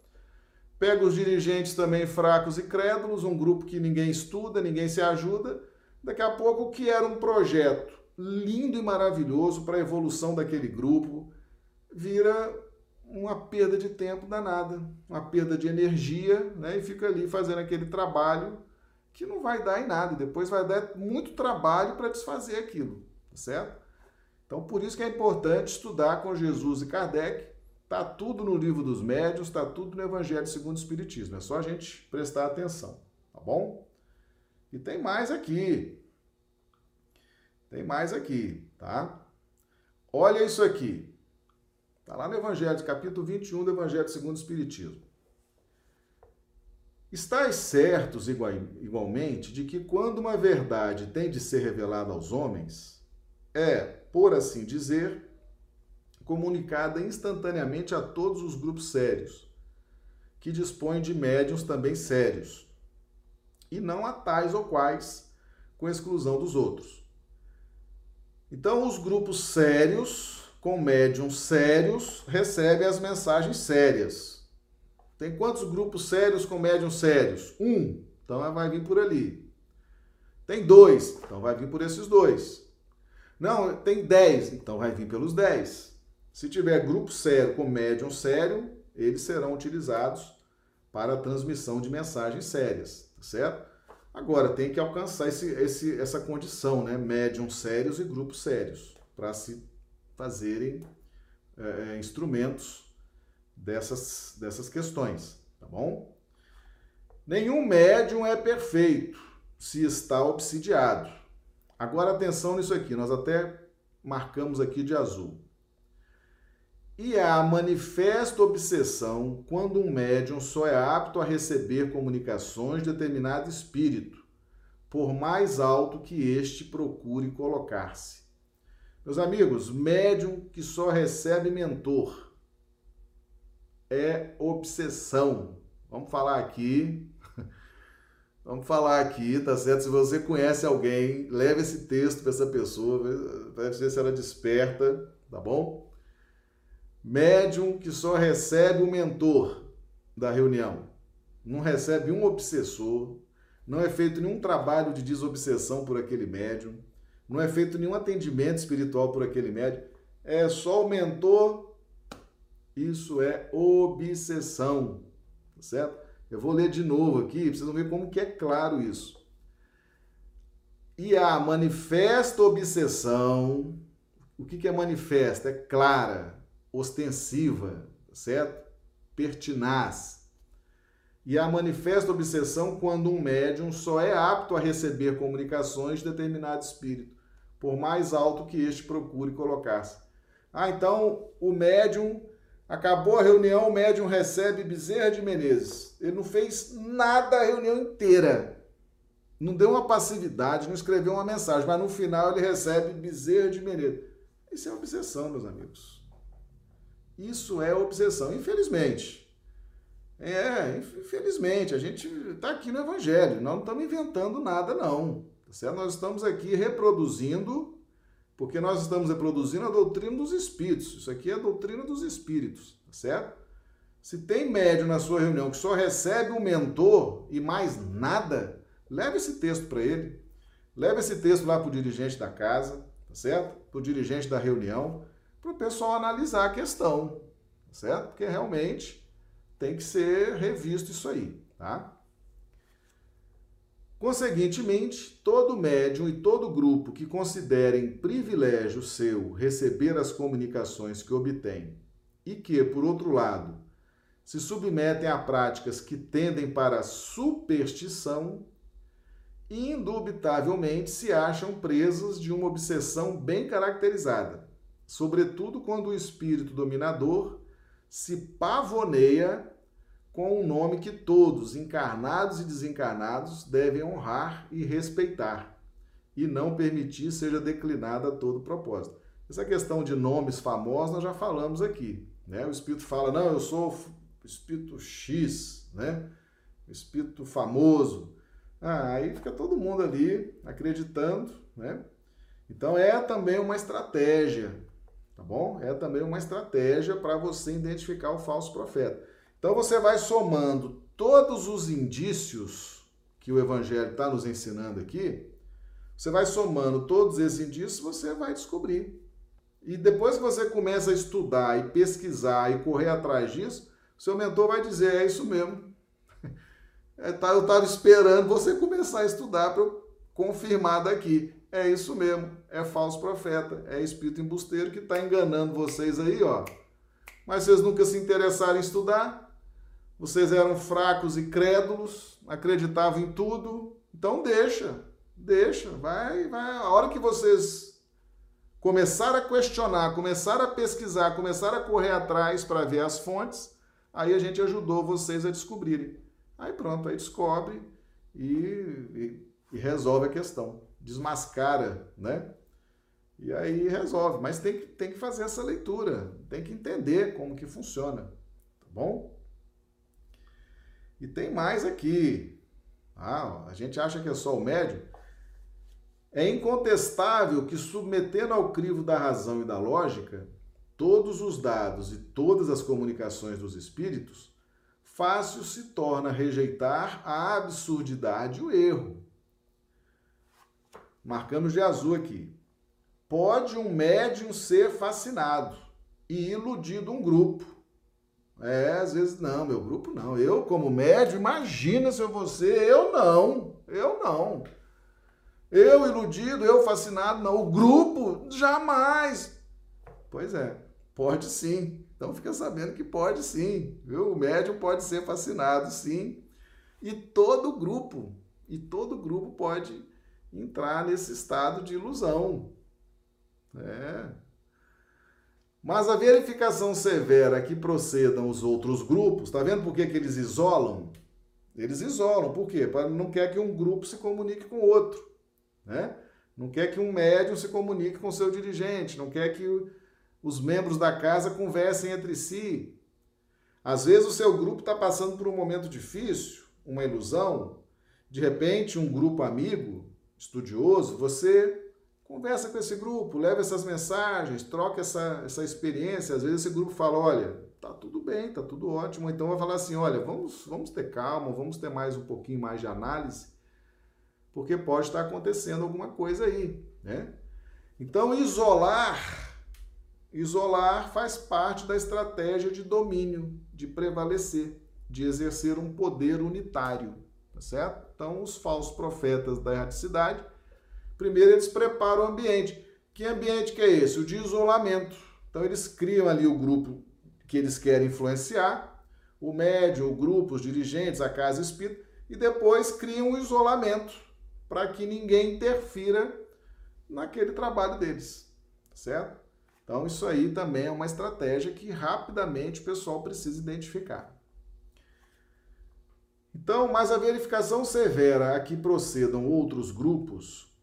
pega os dirigentes também fracos e crédulos, um grupo que ninguém estuda, ninguém se ajuda, daqui a pouco o que era um projeto lindo e maravilhoso para a evolução daquele grupo, vira uma perda de tempo danada, uma perda de energia, né? E fica ali fazendo aquele trabalho que não vai dar em nada, depois vai dar muito trabalho para desfazer aquilo, tá certo? Então, por isso que é importante estudar com Jesus e Kardec. Tá tudo no livro dos médios, tá tudo no Evangelho segundo o Espiritismo. É só a gente prestar atenção, tá bom? E tem mais aqui. Tem mais aqui, tá? Olha isso aqui. Está lá no Evangelho, capítulo 21 do Evangelho segundo o Espiritismo. Estais certos igualmente de que quando uma verdade tem de ser revelada aos homens, é, por assim dizer, comunicada instantaneamente a todos os grupos sérios, que dispõem de médiums também sérios, e não a tais ou quais, com exclusão dos outros. Então, os grupos sérios com médiums sérios, recebe as mensagens sérias. Tem quantos grupos sérios com médiums sérios? Um, então vai vir por ali. Tem dois, então vai vir por esses dois. Não, tem dez, então vai vir pelos dez. Se tiver grupo sério com médium sério, eles serão utilizados para a transmissão de mensagens sérias, tá certo? Agora tem que alcançar esse, esse, essa condição, né? Médiums sérios e grupos sérios, para se fazerem é, instrumentos dessas, dessas questões, tá bom? Nenhum médium é perfeito se está obsidiado. Agora atenção nisso aqui, nós até marcamos aqui de azul. E há manifesta obsessão quando um médium só é apto a receber comunicações de determinado espírito, por mais alto que este procure colocar-se. Meus amigos, médium que só recebe mentor é obsessão. Vamos falar aqui. Vamos falar aqui, tá certo? Se você conhece alguém, leve esse texto para essa pessoa, vai ver se ela desperta, tá bom? Médium que só recebe o mentor da reunião, não recebe um obsessor, não é feito nenhum trabalho de desobsessão por aquele médium não é feito nenhum atendimento espiritual por aquele médico, é só o mentor. Isso é obsessão, tá certo? Eu vou ler de novo aqui, vocês vão ver como que é claro isso. E a manifesta obsessão, o que, que é manifesta? É clara, ostensiva, tá certo? Pertinaz. E a manifesta obsessão quando um médium só é apto a receber comunicações de determinado espírito por mais alto que este procure colocar-se. Ah, então o médium acabou a reunião, o médium recebe Bezerra de Menezes. Ele não fez nada a reunião inteira. Não deu uma passividade, não escreveu uma mensagem, mas no final ele recebe Bezerra de Menezes. Isso é obsessão, meus amigos. Isso é obsessão, infelizmente. É, infelizmente, a gente está aqui no Evangelho, nós não estamos inventando nada, não certo? Nós estamos aqui reproduzindo, porque nós estamos reproduzindo a doutrina dos espíritos. Isso aqui é a doutrina dos espíritos, tá certo? Se tem médium na sua reunião que só recebe um mentor e mais nada, leve esse texto para ele. Leve esse texto lá para o dirigente da casa, tá certo? Para o dirigente da reunião, para o pessoal analisar a questão, tá certo? Porque realmente tem que ser revisto isso aí, tá? Conseguintemente, todo médium e todo grupo que considerem privilégio seu receber as comunicações que obtém e que, por outro lado, se submetem a práticas que tendem para a superstição, indubitavelmente se acham presos de uma obsessão bem caracterizada, sobretudo quando o espírito dominador se pavoneia com um nome que todos, encarnados e desencarnados, devem honrar e respeitar, e não permitir seja declinada a todo propósito. Essa questão de nomes famosos nós já falamos aqui. Né? O espírito fala, não, eu sou espírito X, né? espírito famoso. Ah, aí fica todo mundo ali acreditando, né? Então é também uma estratégia, tá bom? É também uma estratégia para você identificar o falso profeta. Então você vai somando todos os indícios que o Evangelho está nos ensinando aqui, você vai somando todos esses indícios, você vai descobrir E depois que você começa a estudar e pesquisar e correr atrás disso, seu mentor vai dizer: é isso mesmo. É, tá, eu estava esperando você começar a estudar para eu confirmar daqui. É isso mesmo, é falso profeta, é espírito embusteiro que está enganando vocês aí, ó. Mas vocês nunca se interessaram em estudar, vocês eram fracos e crédulos, acreditavam em tudo, então deixa, deixa, vai, vai. A hora que vocês começar a questionar, começar a pesquisar, começar a correr atrás para ver as fontes, aí a gente ajudou vocês a descobrirem. Aí pronto, aí descobre e, e, e resolve a questão, desmascara, né? E aí resolve, mas tem que, tem que fazer essa leitura, tem que entender como que funciona, tá bom? E tem mais aqui. Ah, a gente acha que é só o médio. É incontestável que, submetendo ao crivo da razão e da lógica, todos os dados e todas as comunicações dos espíritos, fácil se torna rejeitar a absurdidade e o erro. Marcamos de azul aqui. Pode um médium ser fascinado e iludido um grupo. É, às vezes não, meu grupo não. Eu, como médium, imagina se eu você, eu não. Eu não. Eu iludido, eu fascinado, não. O grupo, jamais. Pois é, pode sim. Então fica sabendo que pode sim, viu? O médium pode ser fascinado, sim. E todo grupo, e todo grupo pode entrar nesse estado de ilusão. É. Mas a verificação severa que procedam os outros grupos, tá vendo por que, que eles isolam? Eles isolam, por quê? Para não quer que um grupo se comunique com outro, né? Não quer que um médium se comunique com seu dirigente, não quer que os membros da casa conversem entre si. Às vezes o seu grupo está passando por um momento difícil, uma ilusão. De repente, um grupo amigo, estudioso, você Conversa com esse grupo, leva essas mensagens, troca essa, essa experiência. Às vezes esse grupo fala, olha, tá tudo bem, tá tudo ótimo. Então vai falar assim, olha, vamos, vamos ter calma, vamos ter mais um pouquinho mais de análise, porque pode estar acontecendo alguma coisa aí, né? Então isolar, isolar faz parte da estratégia de domínio, de prevalecer, de exercer um poder unitário, tá certo? Então os falsos profetas da erraticidade Primeiro eles preparam o ambiente. Que ambiente que é esse? O de isolamento. Então eles criam ali o grupo que eles querem influenciar, o médium, o grupo, os dirigentes, a casa espírita, e depois criam o isolamento para que ninguém interfira naquele trabalho deles, certo? Então isso aí também é uma estratégia que rapidamente o pessoal precisa identificar. Então, mas a verificação severa a que procedam outros grupos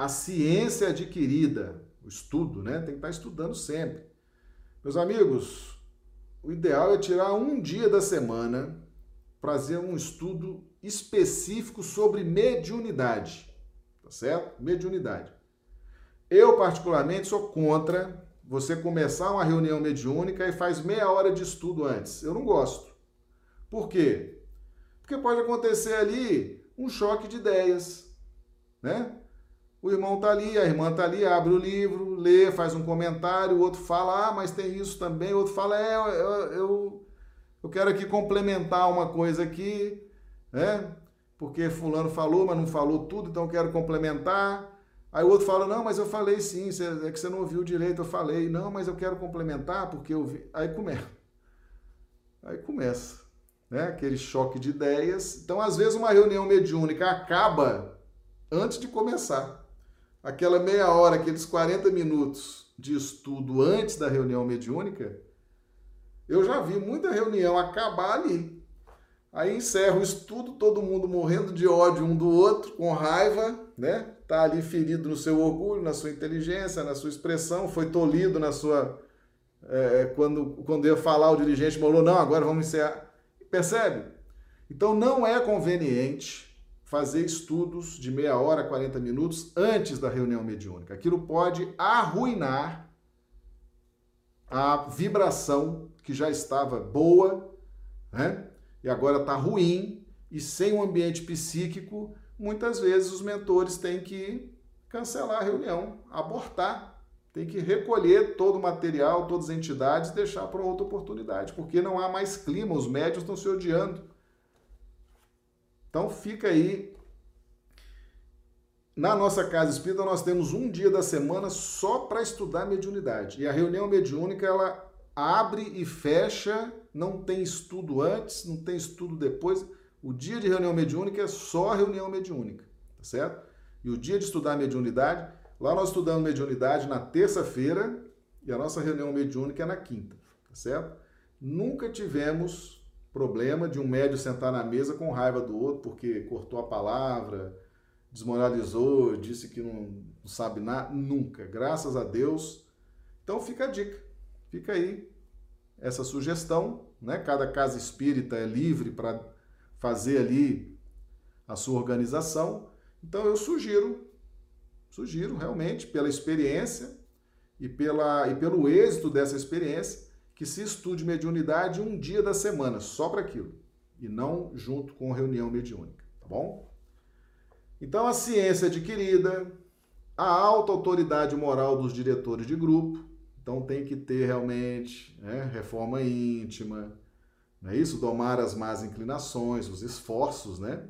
a ciência adquirida, o estudo, né? Tem que estar estudando sempre. Meus amigos, o ideal é tirar um dia da semana para fazer um estudo específico sobre mediunidade, tá certo? Mediunidade. Eu, particularmente, sou contra você começar uma reunião mediúnica e faz meia hora de estudo antes. Eu não gosto. Por quê? Porque pode acontecer ali um choque de ideias, né? O irmão tá ali, a irmã tá ali, abre o livro, lê, faz um comentário, o outro fala, ah, mas tem isso também, o outro fala, é, eu, eu, eu quero aqui complementar uma coisa aqui, né? Porque fulano falou, mas não falou tudo, então eu quero complementar. Aí o outro fala, não, mas eu falei sim, é que você não ouviu direito, eu falei. Não, mas eu quero complementar porque eu vi. Aí começa. Aí começa, né? Aquele choque de ideias. Então, às vezes, uma reunião mediúnica acaba antes de começar aquela meia hora, aqueles 40 minutos de estudo antes da reunião mediúnica, eu já vi muita reunião acabar ali. Aí encerra o estudo, todo mundo morrendo de ódio um do outro, com raiva, né? Tá ali ferido no seu orgulho, na sua inteligência, na sua expressão, foi tolhido na sua. É, quando, quando ia falar, o dirigente falou: não, agora vamos encerrar. Percebe? Então não é conveniente fazer estudos de meia hora, 40 minutos antes da reunião mediúnica. Aquilo pode arruinar a vibração que já estava boa, né? E agora está ruim e sem um ambiente psíquico, muitas vezes os mentores têm que cancelar a reunião, abortar, tem que recolher todo o material, todas as entidades deixar para outra oportunidade, porque não há mais clima, os médios estão se odiando. Então fica aí. Na nossa casa espírita nós temos um dia da semana só para estudar mediunidade. E a reunião mediúnica ela abre e fecha, não tem estudo antes, não tem estudo depois. O dia de reunião mediúnica é só reunião mediúnica, tá certo? E o dia de estudar mediunidade Lá nós estudamos mediunidade na terça-feira e a nossa reunião mediúnica é na quinta, tá certo? Nunca tivemos problema de um médio sentar na mesa com raiva do outro porque cortou a palavra, desmoralizou, disse que não, sabe nada. Nunca, graças a Deus. Então fica a dica, fica aí essa sugestão, né? Cada casa espírita é livre para fazer ali a sua organização. Então eu sugiro Sugiro realmente, pela experiência e, pela, e pelo êxito dessa experiência, que se estude mediunidade um dia da semana, só para aquilo, e não junto com reunião mediúnica, tá bom? Então, a ciência adquirida, a alta autoridade moral dos diretores de grupo, então tem que ter realmente né, reforma íntima, não é isso? Domar as más inclinações, os esforços, né?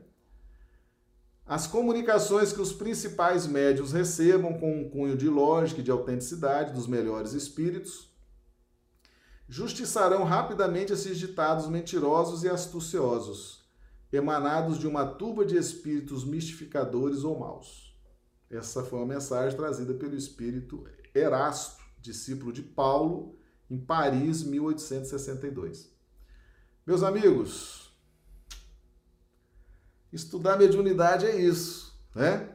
As comunicações que os principais médios recebam com um cunho de lógica e de autenticidade dos melhores espíritos justiçarão rapidamente esses ditados mentirosos e astuciosos, emanados de uma turba de espíritos mistificadores ou maus. Essa foi uma mensagem trazida pelo espírito Erasto, discípulo de Paulo, em Paris, 1862. Meus amigos, Estudar mediunidade é isso, né?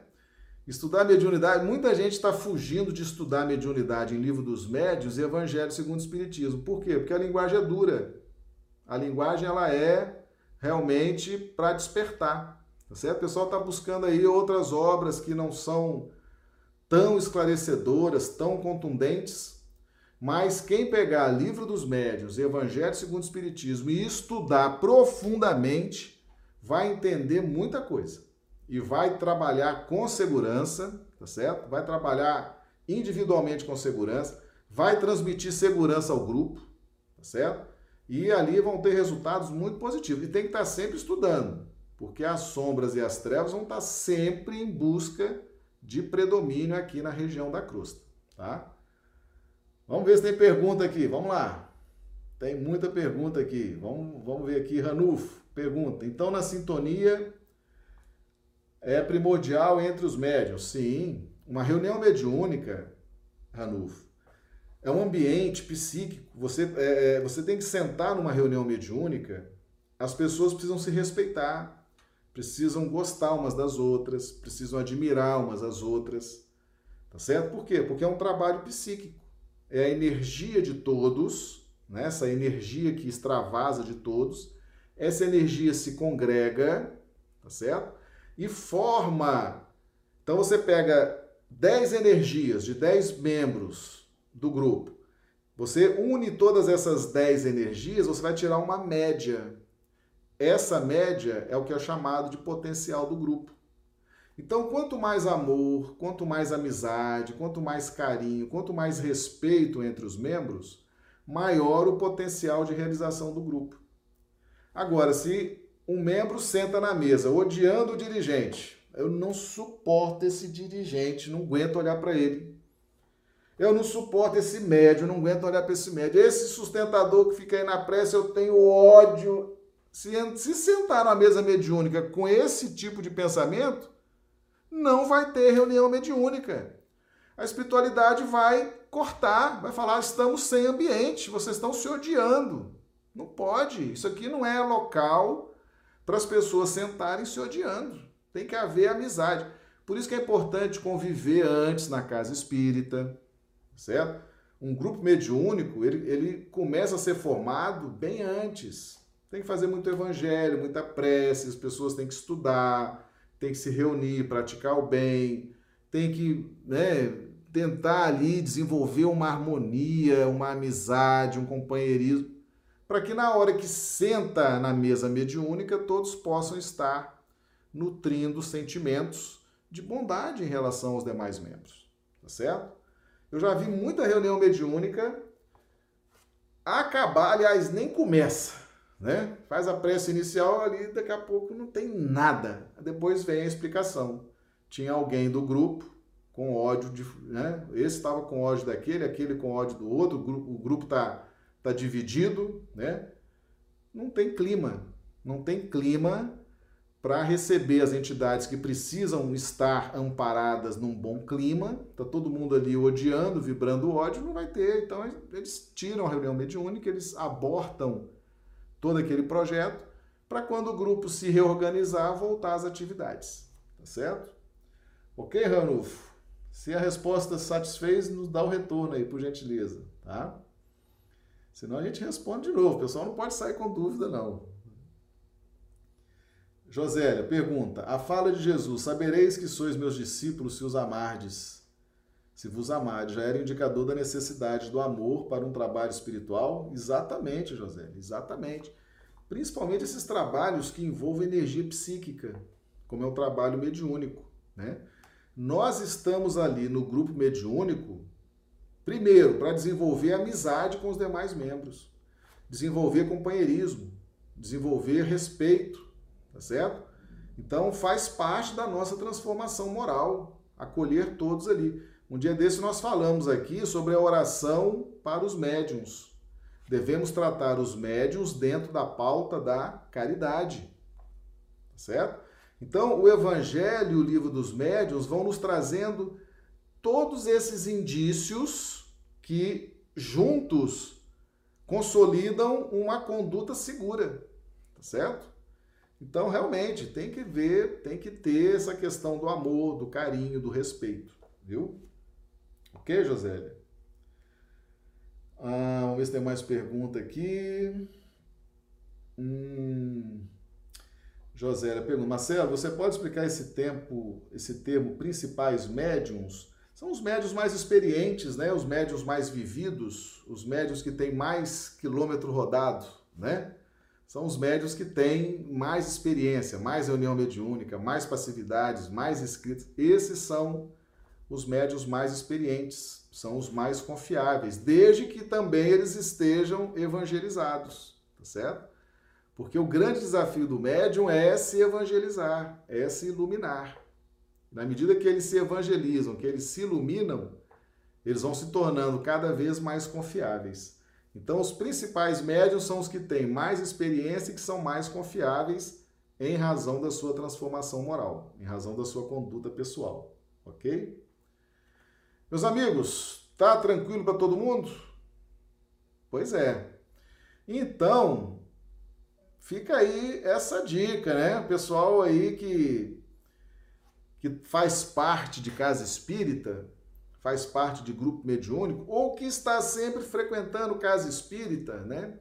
Estudar mediunidade, muita gente está fugindo de estudar mediunidade em Livro dos Médios e Evangelho segundo o Espiritismo. Por quê? Porque a linguagem é dura. A linguagem ela é realmente para despertar. Tá certo? O pessoal está buscando aí outras obras que não são tão esclarecedoras, tão contundentes, mas quem pegar Livro dos Médios, Evangelho segundo o Espiritismo e estudar profundamente, vai entender muita coisa e vai trabalhar com segurança, tá certo? Vai trabalhar individualmente com segurança, vai transmitir segurança ao grupo, tá certo? E ali vão ter resultados muito positivos. E tem que estar sempre estudando, porque as sombras e as trevas vão estar sempre em busca de predomínio aqui na região da crosta, tá? Vamos ver se tem pergunta aqui. Vamos lá. Tem muita pergunta aqui. Vamos, vamos ver aqui, Ranulfo. Pergunta: então na sintonia é primordial entre os médios? Sim. Uma reunião mediúnica, Ranulfo, é um ambiente psíquico. Você, é, é, você tem que sentar numa reunião mediúnica, as pessoas precisam se respeitar, precisam gostar umas das outras, precisam admirar umas às outras. Tá certo? Por quê? Porque é um trabalho psíquico. É a energia de todos, né? essa energia que extravasa de todos essa energia se congrega, tá certo? E forma. Então você pega 10 energias de 10 membros do grupo. Você une todas essas 10 energias, você vai tirar uma média. Essa média é o que é chamado de potencial do grupo. Então, quanto mais amor, quanto mais amizade, quanto mais carinho, quanto mais respeito entre os membros, maior o potencial de realização do grupo. Agora, se um membro senta na mesa odiando o dirigente, eu não suporto esse dirigente, não aguento olhar para ele. Eu não suporto esse médio, não aguento olhar para esse médio. Esse sustentador que fica aí na pressa, eu tenho ódio. Se, se sentar na mesa mediúnica com esse tipo de pensamento, não vai ter reunião mediúnica. A espiritualidade vai cortar, vai falar: estamos sem ambiente, vocês estão se odiando. Não pode. Isso aqui não é local para as pessoas sentarem se odiando. Tem que haver amizade. Por isso que é importante conviver antes na casa espírita, certo? Um grupo mediúnico, ele, ele começa a ser formado bem antes. Tem que fazer muito evangelho, muita prece, as pessoas têm que estudar, tem que se reunir, praticar o bem, tem que né, tentar ali desenvolver uma harmonia, uma amizade, um companheirismo para que na hora que senta na mesa mediúnica todos possam estar nutrindo sentimentos de bondade em relação aos demais membros, tá certo? Eu já vi muita reunião mediúnica acabar, aliás, nem começa, né? Faz a prece inicial ali, daqui a pouco não tem nada. Depois vem a explicação. Tinha alguém do grupo com ódio de, né? Esse estava com ódio daquele, aquele com ódio do outro, o grupo, o grupo tá tá dividido, né? Não tem clima, não tem clima para receber as entidades que precisam estar amparadas num bom clima. Tá todo mundo ali odiando, vibrando ódio, não vai ter. Então eles tiram a reunião mediúnica, eles abortam todo aquele projeto para quando o grupo se reorganizar, voltar às atividades. Tá certo? Ok, Ranulfo? Se a resposta satisfez, nos dá o retorno aí, por gentileza, tá? Senão a gente responde de novo. O pessoal não pode sair com dúvida, não. Josélia pergunta: A fala de Jesus, sabereis que sois meus discípulos se os amardes. Se vos amardes, já era indicador da necessidade do amor para um trabalho espiritual? Exatamente, Josélia, exatamente. Principalmente esses trabalhos que envolvem energia psíquica, como é o trabalho mediúnico, né? Nós estamos ali no grupo mediúnico, primeiro, para desenvolver amizade com os demais membros, desenvolver companheirismo, desenvolver respeito, tá certo? Então faz parte da nossa transformação moral, acolher todos ali. Um dia desse nós falamos aqui sobre a oração para os médiums. Devemos tratar os médiums dentro da pauta da caridade. Tá certo? Então, o Evangelho e o livro dos médiuns vão nos trazendo todos esses indícios que juntos consolidam uma conduta segura, tá certo? Então, realmente, tem que ver, tem que ter essa questão do amor, do carinho, do respeito, viu? Ok, Josélia? Ah, vamos ver se tem mais pergunta aqui. Hum, Josélia pergunta, Marcelo, você pode explicar esse tempo, esse termo principais médiums? São os médios mais experientes, né? Os médios mais vividos, os médios que têm mais quilômetro rodado, né? são os médios que têm mais experiência, mais reunião mediúnica, mais passividades, mais escritos. Esses são os médios mais experientes, são os mais confiáveis, desde que também eles estejam evangelizados, tá certo? Porque o grande desafio do médium é se evangelizar, é se iluminar. Na medida que eles se evangelizam, que eles se iluminam, eles vão se tornando cada vez mais confiáveis. Então, os principais médios são os que têm mais experiência e que são mais confiáveis em razão da sua transformação moral, em razão da sua conduta pessoal, ok? Meus amigos, tá tranquilo para todo mundo? Pois é. Então, fica aí essa dica, né? O pessoal aí que que faz parte de casa espírita, faz parte de grupo mediúnico, ou que está sempre frequentando casa espírita, né?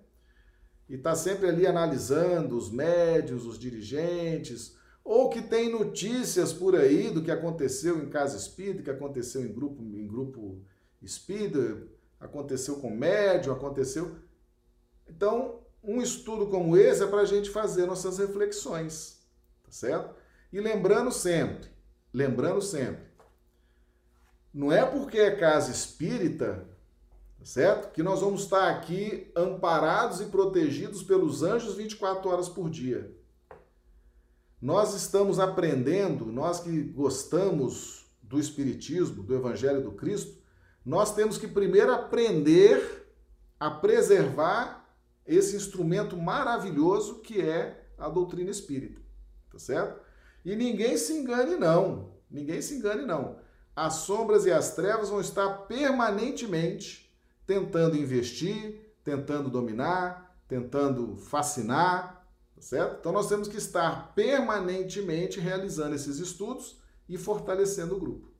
E está sempre ali analisando os médios, os dirigentes, ou que tem notícias por aí do que aconteceu em casa espírita, que aconteceu em grupo, em grupo espírita, aconteceu com médium, aconteceu. Então, um estudo como esse é para a gente fazer nossas reflexões, tá certo? E lembrando sempre, lembrando sempre, não é porque é casa espírita, tá certo? Que nós vamos estar aqui amparados e protegidos pelos anjos 24 horas por dia. Nós estamos aprendendo, nós que gostamos do Espiritismo, do Evangelho do Cristo, nós temos que primeiro aprender a preservar esse instrumento maravilhoso que é a doutrina espírita, tá certo? E ninguém se engane, não. Ninguém se engane, não as sombras e as trevas vão estar permanentemente tentando investir, tentando dominar, tentando fascinar, tá certo? Então nós temos que estar permanentemente realizando esses estudos e fortalecendo o grupo,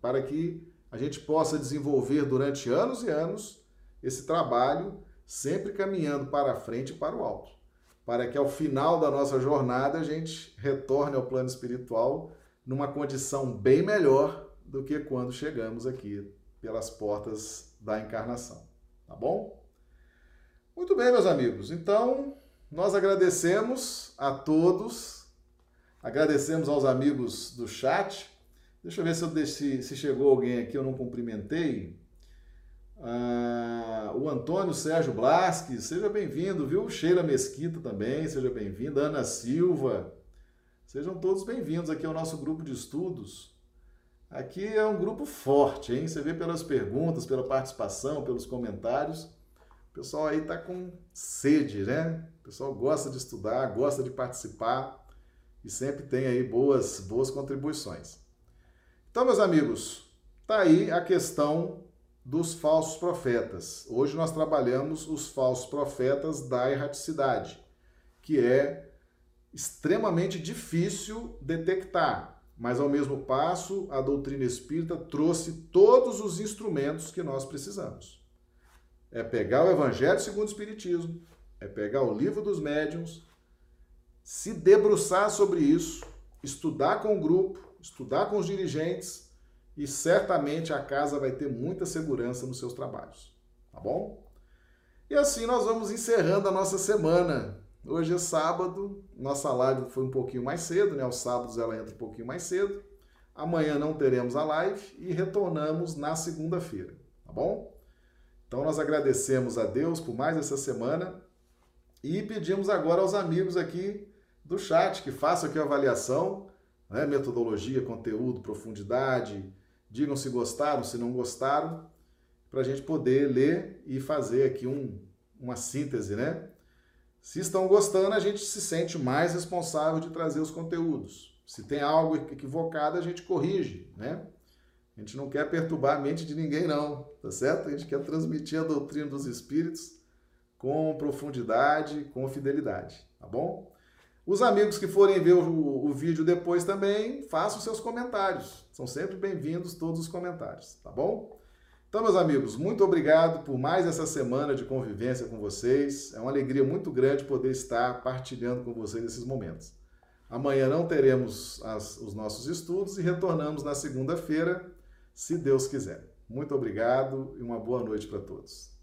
para que a gente possa desenvolver durante anos e anos esse trabalho, sempre caminhando para frente e para o alto, para que ao final da nossa jornada a gente retorne ao plano espiritual numa condição bem melhor do que quando chegamos aqui pelas portas da encarnação. Tá bom? Muito bem, meus amigos. Então, nós agradecemos a todos, agradecemos aos amigos do chat. Deixa eu ver se, eu, se, chegou alguém aqui, eu não cumprimentei. Ah, o Antônio Sérgio Blasques, seja bem-vindo, viu? Sheila Mesquita também, seja bem-vinda. Ana Silva, sejam todos bem-vindos aqui ao nosso grupo de estudos. Aqui é um grupo forte, hein? Você vê pelas perguntas, pela participação, pelos comentários. O pessoal aí tá com sede, né? O pessoal gosta de estudar, gosta de participar e sempre tem aí boas, boas contribuições. Então, meus amigos, tá aí a questão dos falsos profetas. Hoje nós trabalhamos os falsos profetas da erraticidade, que é extremamente difícil detectar, mas ao mesmo passo a doutrina espírita trouxe todos os instrumentos que nós precisamos. É pegar o Evangelho segundo o Espiritismo, é pegar o livro dos médiuns, se debruçar sobre isso, estudar com o grupo, estudar com os dirigentes e certamente a casa vai ter muita segurança nos seus trabalhos, tá bom? E assim nós vamos encerrando a nossa semana. Hoje é sábado, nossa live foi um pouquinho mais cedo, né? Aos sábados ela entra um pouquinho mais cedo. Amanhã não teremos a live e retornamos na segunda-feira, tá bom? Então nós agradecemos a Deus por mais essa semana e pedimos agora aos amigos aqui do chat que façam aqui a avaliação, né? metodologia, conteúdo, profundidade, Digam se gostaram, se não gostaram, para a gente poder ler e fazer aqui um, uma síntese, né? Se estão gostando, a gente se sente mais responsável de trazer os conteúdos. Se tem algo equivocado, a gente corrige, né? A gente não quer perturbar a mente de ninguém, não, tá certo? A gente quer transmitir a doutrina dos espíritos com profundidade, com fidelidade, tá bom? Os amigos que forem ver o, o vídeo depois também, façam seus comentários. São sempre bem-vindos todos os comentários, tá bom? Então, meus amigos, muito obrigado por mais essa semana de convivência com vocês. É uma alegria muito grande poder estar partilhando com vocês esses momentos. Amanhã não teremos as, os nossos estudos e retornamos na segunda-feira, se Deus quiser. Muito obrigado e uma boa noite para todos.